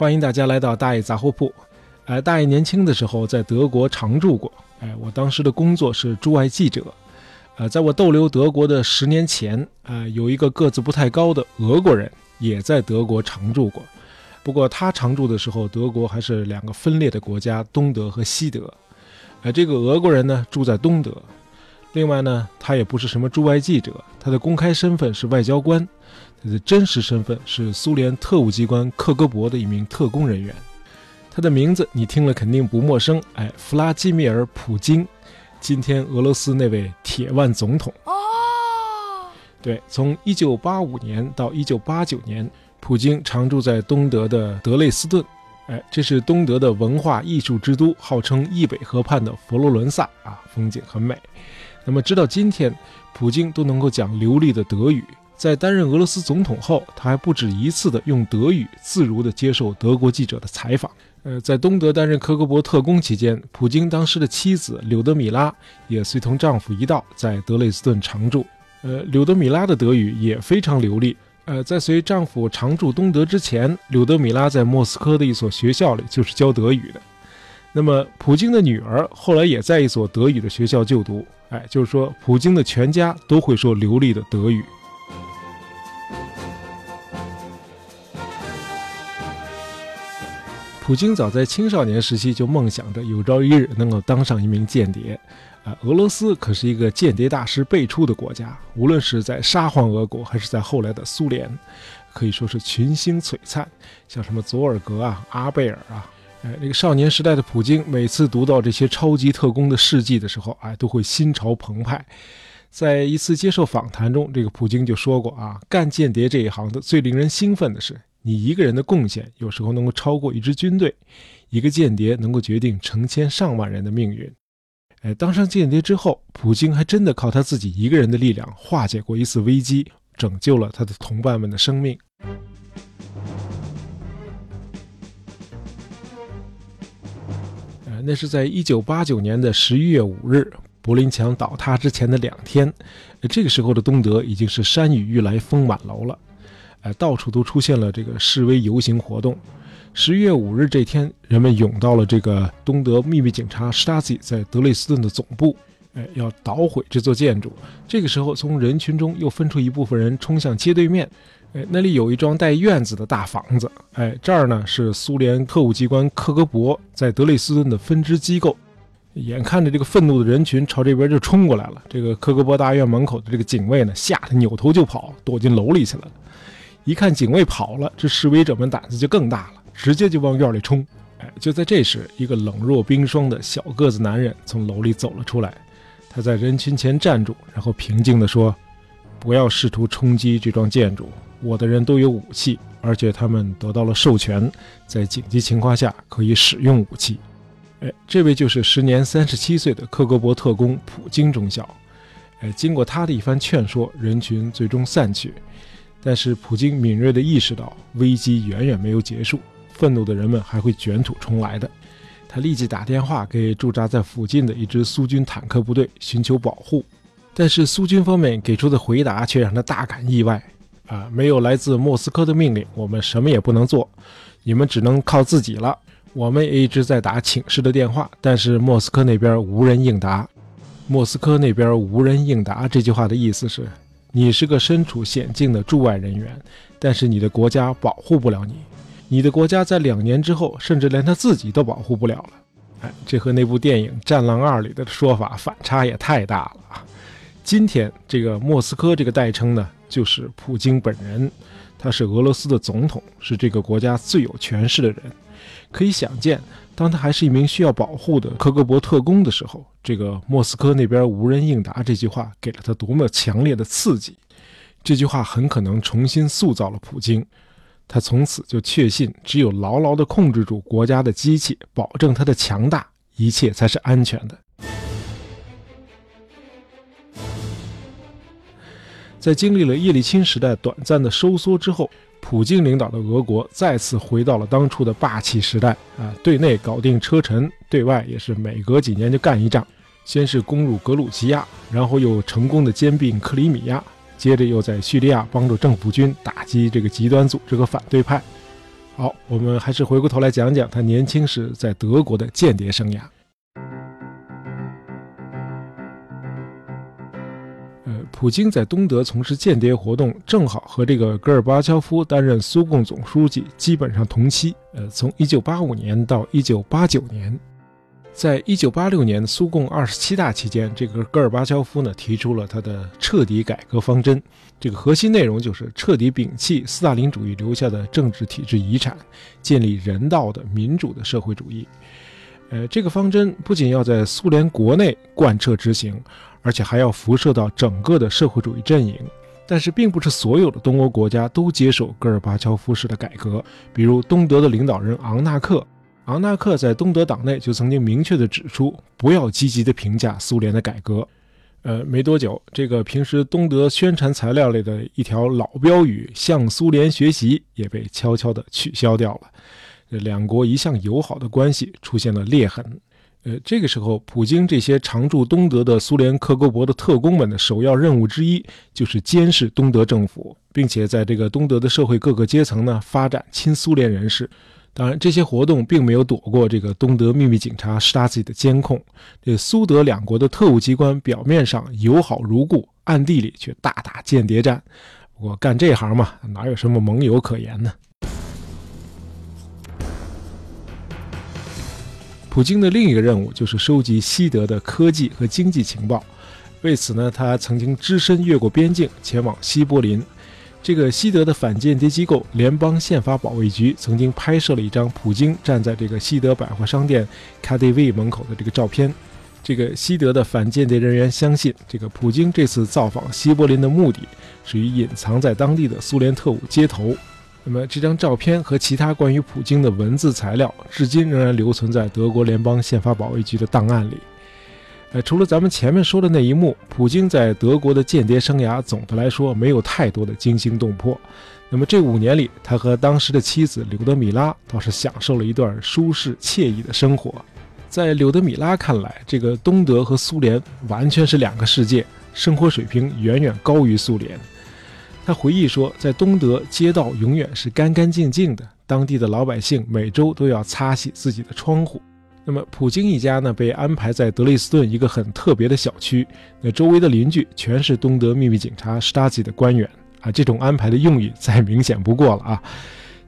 欢迎大家来到大爷杂货铺。哎，大爷年轻的时候在德国常住过。哎，我当时的工作是驻外记者。呃，在我逗留德国的十年前，啊，有一个个子不太高的俄国人也在德国常住过。不过他常住的时候，德国还是两个分裂的国家，东德和西德。哎，这个俄国人呢住在东德。另外呢，他也不是什么驻外记者，他的公开身份是外交官，真实身份是苏联特务机关克格勃的一名特工人员。他的名字你听了肯定不陌生，哎，弗拉基米尔·普京，今天俄罗斯那位铁腕总统。哦，对，从1985年到1989年，普京常住在东德的德累斯顿，哎，这是东德的文化艺术之都，号称易北河畔的佛罗伦萨啊，风景很美。那么，直到今天，普京都能够讲流利的德语。在担任俄罗斯总统后，他还不止一次的用德语自如的接受德国记者的采访。呃，在东德担任科格勃特工期间，普京当时的妻子柳德米拉也随同丈夫一道在德累斯顿常住。呃，柳德米拉的德语也非常流利。呃，在随丈夫常驻东德之前，柳德米拉在莫斯科的一所学校里就是教德语的。那么，普京的女儿后来也在一所德语的学校就读。哎，就是说，普京的全家都会说流利的德语。普京早在青少年时期就梦想着有朝一日能够当上一名间谍。啊，俄罗斯可是一个间谍大师辈出的国家，无论是在沙皇俄国，还是在后来的苏联，可以说是群星璀璨。像什么佐尔格啊、阿贝尔啊。哎，那个少年时代的普京，每次读到这些超级特工的事迹的时候，哎，都会心潮澎湃。在一次接受访谈中，这个普京就说过啊，干间谍这一行的最令人兴奋的是，你一个人的贡献有时候能够超过一支军队，一个间谍能够决定成千上万人的命运。哎，当上间谍之后，普京还真的靠他自己一个人的力量化解过一次危机，拯救了他的同伴们的生命。那是在一九八九年的十一月五日，柏林墙倒塌之前的两天。这个时候的东德已经是山雨欲来风满楼了，哎，到处都出现了这个示威游行活动。十一月五日这天，人们涌到了这个东德秘密警察施塔西在德累斯顿的总部，哎，要捣毁这座建筑。这个时候，从人群中又分出一部分人冲向街对面。哎，那里有一幢带院子的大房子。哎，这儿呢是苏联特务机关克格勃在德累斯顿的分支机构。眼看着这个愤怒的人群朝这边就冲过来了，这个克格勃大院门口的这个警卫呢，吓得扭头就跑，躲进楼里去了。一看警卫跑了，这示威者们胆子就更大了，直接就往院里冲。哎，就在这时，一个冷若冰霜的小个子男人从楼里走了出来，他在人群前站住，然后平静地说：“不要试图冲击这幢建筑。”我的人都有武器，而且他们得到了授权，在紧急情况下可以使用武器。哎，这位就是时年三十七岁的克格勃特工普京中校。哎，经过他的一番劝说，人群最终散去。但是普京敏锐地意识到，危机远远没有结束，愤怒的人们还会卷土重来的。他立即打电话给驻扎在附近的一支苏军坦克部队寻求保护，但是苏军方面给出的回答却让他大感意外。啊，没有来自莫斯科的命令，我们什么也不能做，你们只能靠自己了。我们也一直在打请示的电话，但是莫斯科那边无人应答。莫斯科那边无人应答这句话的意思是，你是个身处险境的驻外人员，但是你的国家保护不了你，你的国家在两年之后，甚至连他自己都保护不了了。哎，这和那部电影《战狼二》里的说法反差也太大了啊！今天这个莫斯科这个代称呢？就是普京本人，他是俄罗斯的总统，是这个国家最有权势的人。可以想见，当他还是一名需要保护的科格勃特工的时候，这个莫斯科那边无人应答这句话给了他多么强烈的刺激。这句话很可能重新塑造了普京，他从此就确信，只有牢牢地控制住国家的机器，保证它的强大，一切才是安全的。在经历了叶利钦时代短暂的收缩之后，普京领导的俄国再次回到了当初的霸气时代啊！对内搞定车臣，对外也是每隔几年就干一仗。先是攻入格鲁吉亚，然后又成功的兼并克里米亚，接着又在叙利亚帮助政府军打击这个极端组织和反对派。好，我们还是回过头来讲讲他年轻时在德国的间谍生涯。普京在东德从事间谍活动，正好和这个戈尔巴乔夫担任苏共总书记基本上同期。呃，从1985年到1989年。在一九八六年苏共二十七大期间，这个戈尔巴乔夫呢提出了他的彻底改革方针。这个核心内容就是彻底摒弃斯大林主义留下的政治体制遗产，建立人道的民主的社会主义。呃，这个方针不仅要在苏联国内贯彻执行，而且还要辐射到整个的社会主义阵营。但是，并不是所有的东欧国家都接受戈尔巴乔夫式的改革，比如东德的领导人昂纳克。昂纳克在东德党内就曾经明确地指出，不要积极地评价苏联的改革。呃，没多久，这个平时东德宣传材料里的一条老标语“向苏联学习”也被悄悄地取消掉了。这两国一向友好的关系出现了裂痕。呃，这个时候，普京这些常驻东德的苏联克格勃的特工们的首要任务之一，就是监视东德政府，并且在这个东德的社会各个阶层呢，发展亲苏联人士。当然，这些活动并没有躲过这个东德秘密警察 Stasi 的监控。这苏德两国的特务机关表面上友好如故，暗地里却大打间谍战。不过干这行嘛，哪有什么盟友可言呢？普京的另一个任务就是收集西德的科技和经济情报。为此呢，他曾经只身越过边境，前往西柏林。这个西德的反间谍机构联邦宪法保卫局曾经拍摄了一张普京站在这个西德百货商店 KdV 门口的这个照片。这个西德的反间谍人员相信，这个普京这次造访西柏林的目的是与隐藏在当地的苏联特务接头。那么这张照片和其他关于普京的文字材料，至今仍然留存在德国联邦宪法保卫局的档案里。呃，除了咱们前面说的那一幕，普京在德国的间谍生涯总的来说没有太多的惊心动魄。那么这五年里，他和当时的妻子柳德米拉倒是享受了一段舒适惬意的生活。在柳德米拉看来，这个东德和苏联完全是两个世界，生活水平远远高于苏联。他回忆说，在东德，街道永远是干干净净的，当地的老百姓每周都要擦洗自己的窗户。那么，普京一家呢，被安排在德累斯顿一个很特别的小区。那周围的邻居全是东德秘密警察 Stasi 的官员啊。这种安排的用意再明显不过了啊。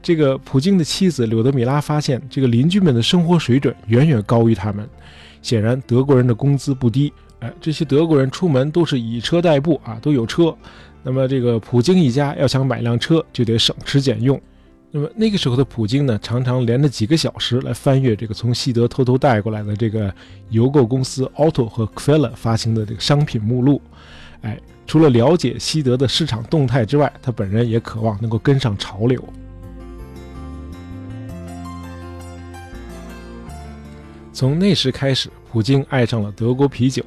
这个普京的妻子柳德米拉发现，这个邻居们的生活水准远远高于他们。显然，德国人的工资不低。哎，这些德国人出门都是以车代步啊，都有车。那么，这个普京一家要想买辆车，就得省吃俭用。那么那个时候的普京呢，常常连着几个小时来翻阅这个从西德偷偷带过来的这个邮购公司 Auto 和 Quelle 发行的这个商品目录。哎，除了了解西德的市场动态之外，他本人也渴望能够跟上潮流。从那时开始，普京爱上了德国啤酒，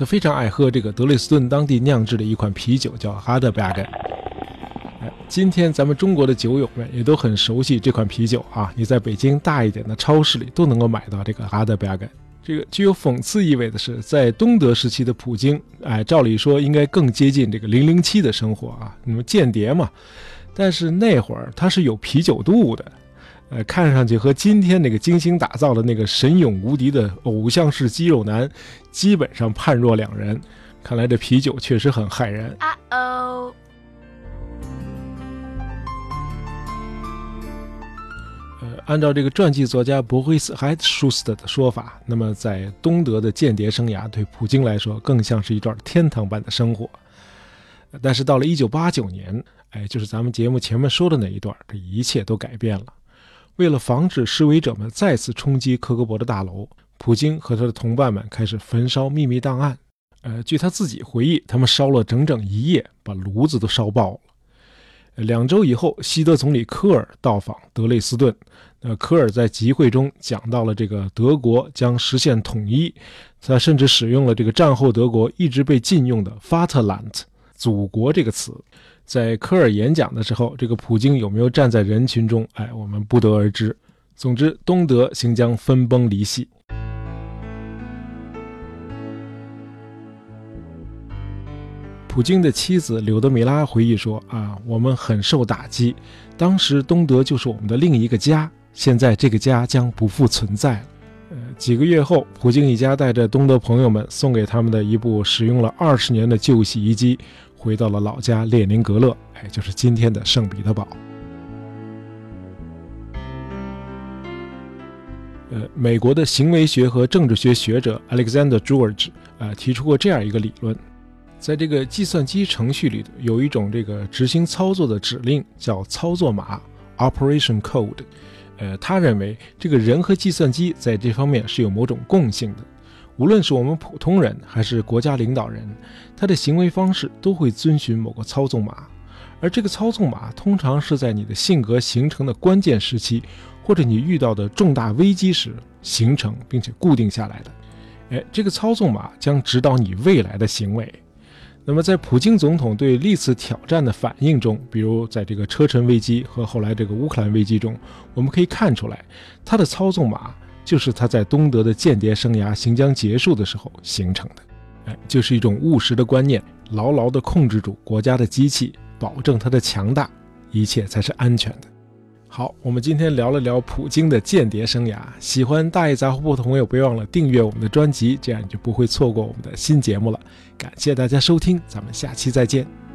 他非常爱喝这个德累斯顿当地酿制的一款啤酒，叫 Harderberg。今天咱们中国的酒友们也都很熟悉这款啤酒啊！你在北京大一点的超市里都能够买到这个阿德贝格。这个具有讽刺意味的是，在东德时期的普京，哎，照理说应该更接近这个零零七的生活啊，那么间谍嘛。但是那会儿他是有啤酒肚的，呃，看上去和今天那个精心打造的那个神勇无敌的偶像式肌肉男，基本上判若两人。看来这啤酒确实很害人。啊哦。按照这个传记作家博伊斯·海舒斯特的说法，那么在东德的间谍生涯对普京来说更像是一段天堂般的生活。但是到了1989年，哎，就是咱们节目前面说的那一段，这一切都改变了。为了防止示威者们再次冲击科格勃的大楼，普京和他的同伴们开始焚烧秘密档案。呃，据他自己回忆，他们烧了整整一夜，把炉子都烧爆了。两周以后，西德总理科尔到访德累斯顿。那科尔在集会中讲到了这个德国将实现统一，他甚至使用了这个战后德国一直被禁用的 “Faterland” 祖国这个词。在科尔演讲的时候，这个普京有没有站在人群中？哎，我们不得而知。总之，东德行将分崩离析。普京的妻子柳德米拉回忆说：“啊，我们很受打击，当时东德就是我们的另一个家，现在这个家将不复存在。”呃，几个月后，普京一家带着东德朋友们送给他们的一部使用了二十年的旧洗衣机，回到了老家列宁格勒，哎，就是今天的圣彼得堡。呃，美国的行为学和政治学学者 Alexander George 啊提出过这样一个理论，在这个计算机程序里头有一种这个执行操作的指令叫操作码 （Operation Code）。呃，他认为这个人和计算机在这方面是有某种共性的，无论是我们普通人还是国家领导人，他的行为方式都会遵循某个操纵码，而这个操纵码通常是在你的性格形成的关键时期，或者你遇到的重大危机时形成并且固定下来的。哎，这个操纵码将指导你未来的行为。那么，在普京总统对历次挑战的反应中，比如在这个车臣危机和后来这个乌克兰危机中，我们可以看出来，他的操纵码就是他在东德的间谍生涯行将结束的时候形成的。哎，就是一种务实的观念，牢牢地控制住国家的机器，保证它的强大，一切才是安全的。好，我们今天聊了聊普京的间谍生涯。喜欢大爷杂货铺的朋友，别忘了订阅我们的专辑，这样你就不会错过我们的新节目了。感谢大家收听，咱们下期再见。